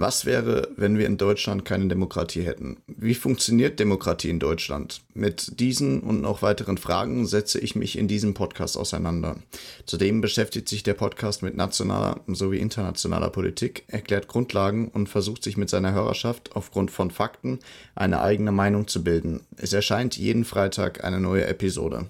Was wäre, wenn wir in Deutschland keine Demokratie hätten? Wie funktioniert Demokratie in Deutschland? Mit diesen und noch weiteren Fragen setze ich mich in diesem Podcast auseinander. Zudem beschäftigt sich der Podcast mit nationaler sowie internationaler Politik, erklärt Grundlagen und versucht sich mit seiner Hörerschaft aufgrund von Fakten eine eigene Meinung zu bilden. Es erscheint jeden Freitag eine neue Episode.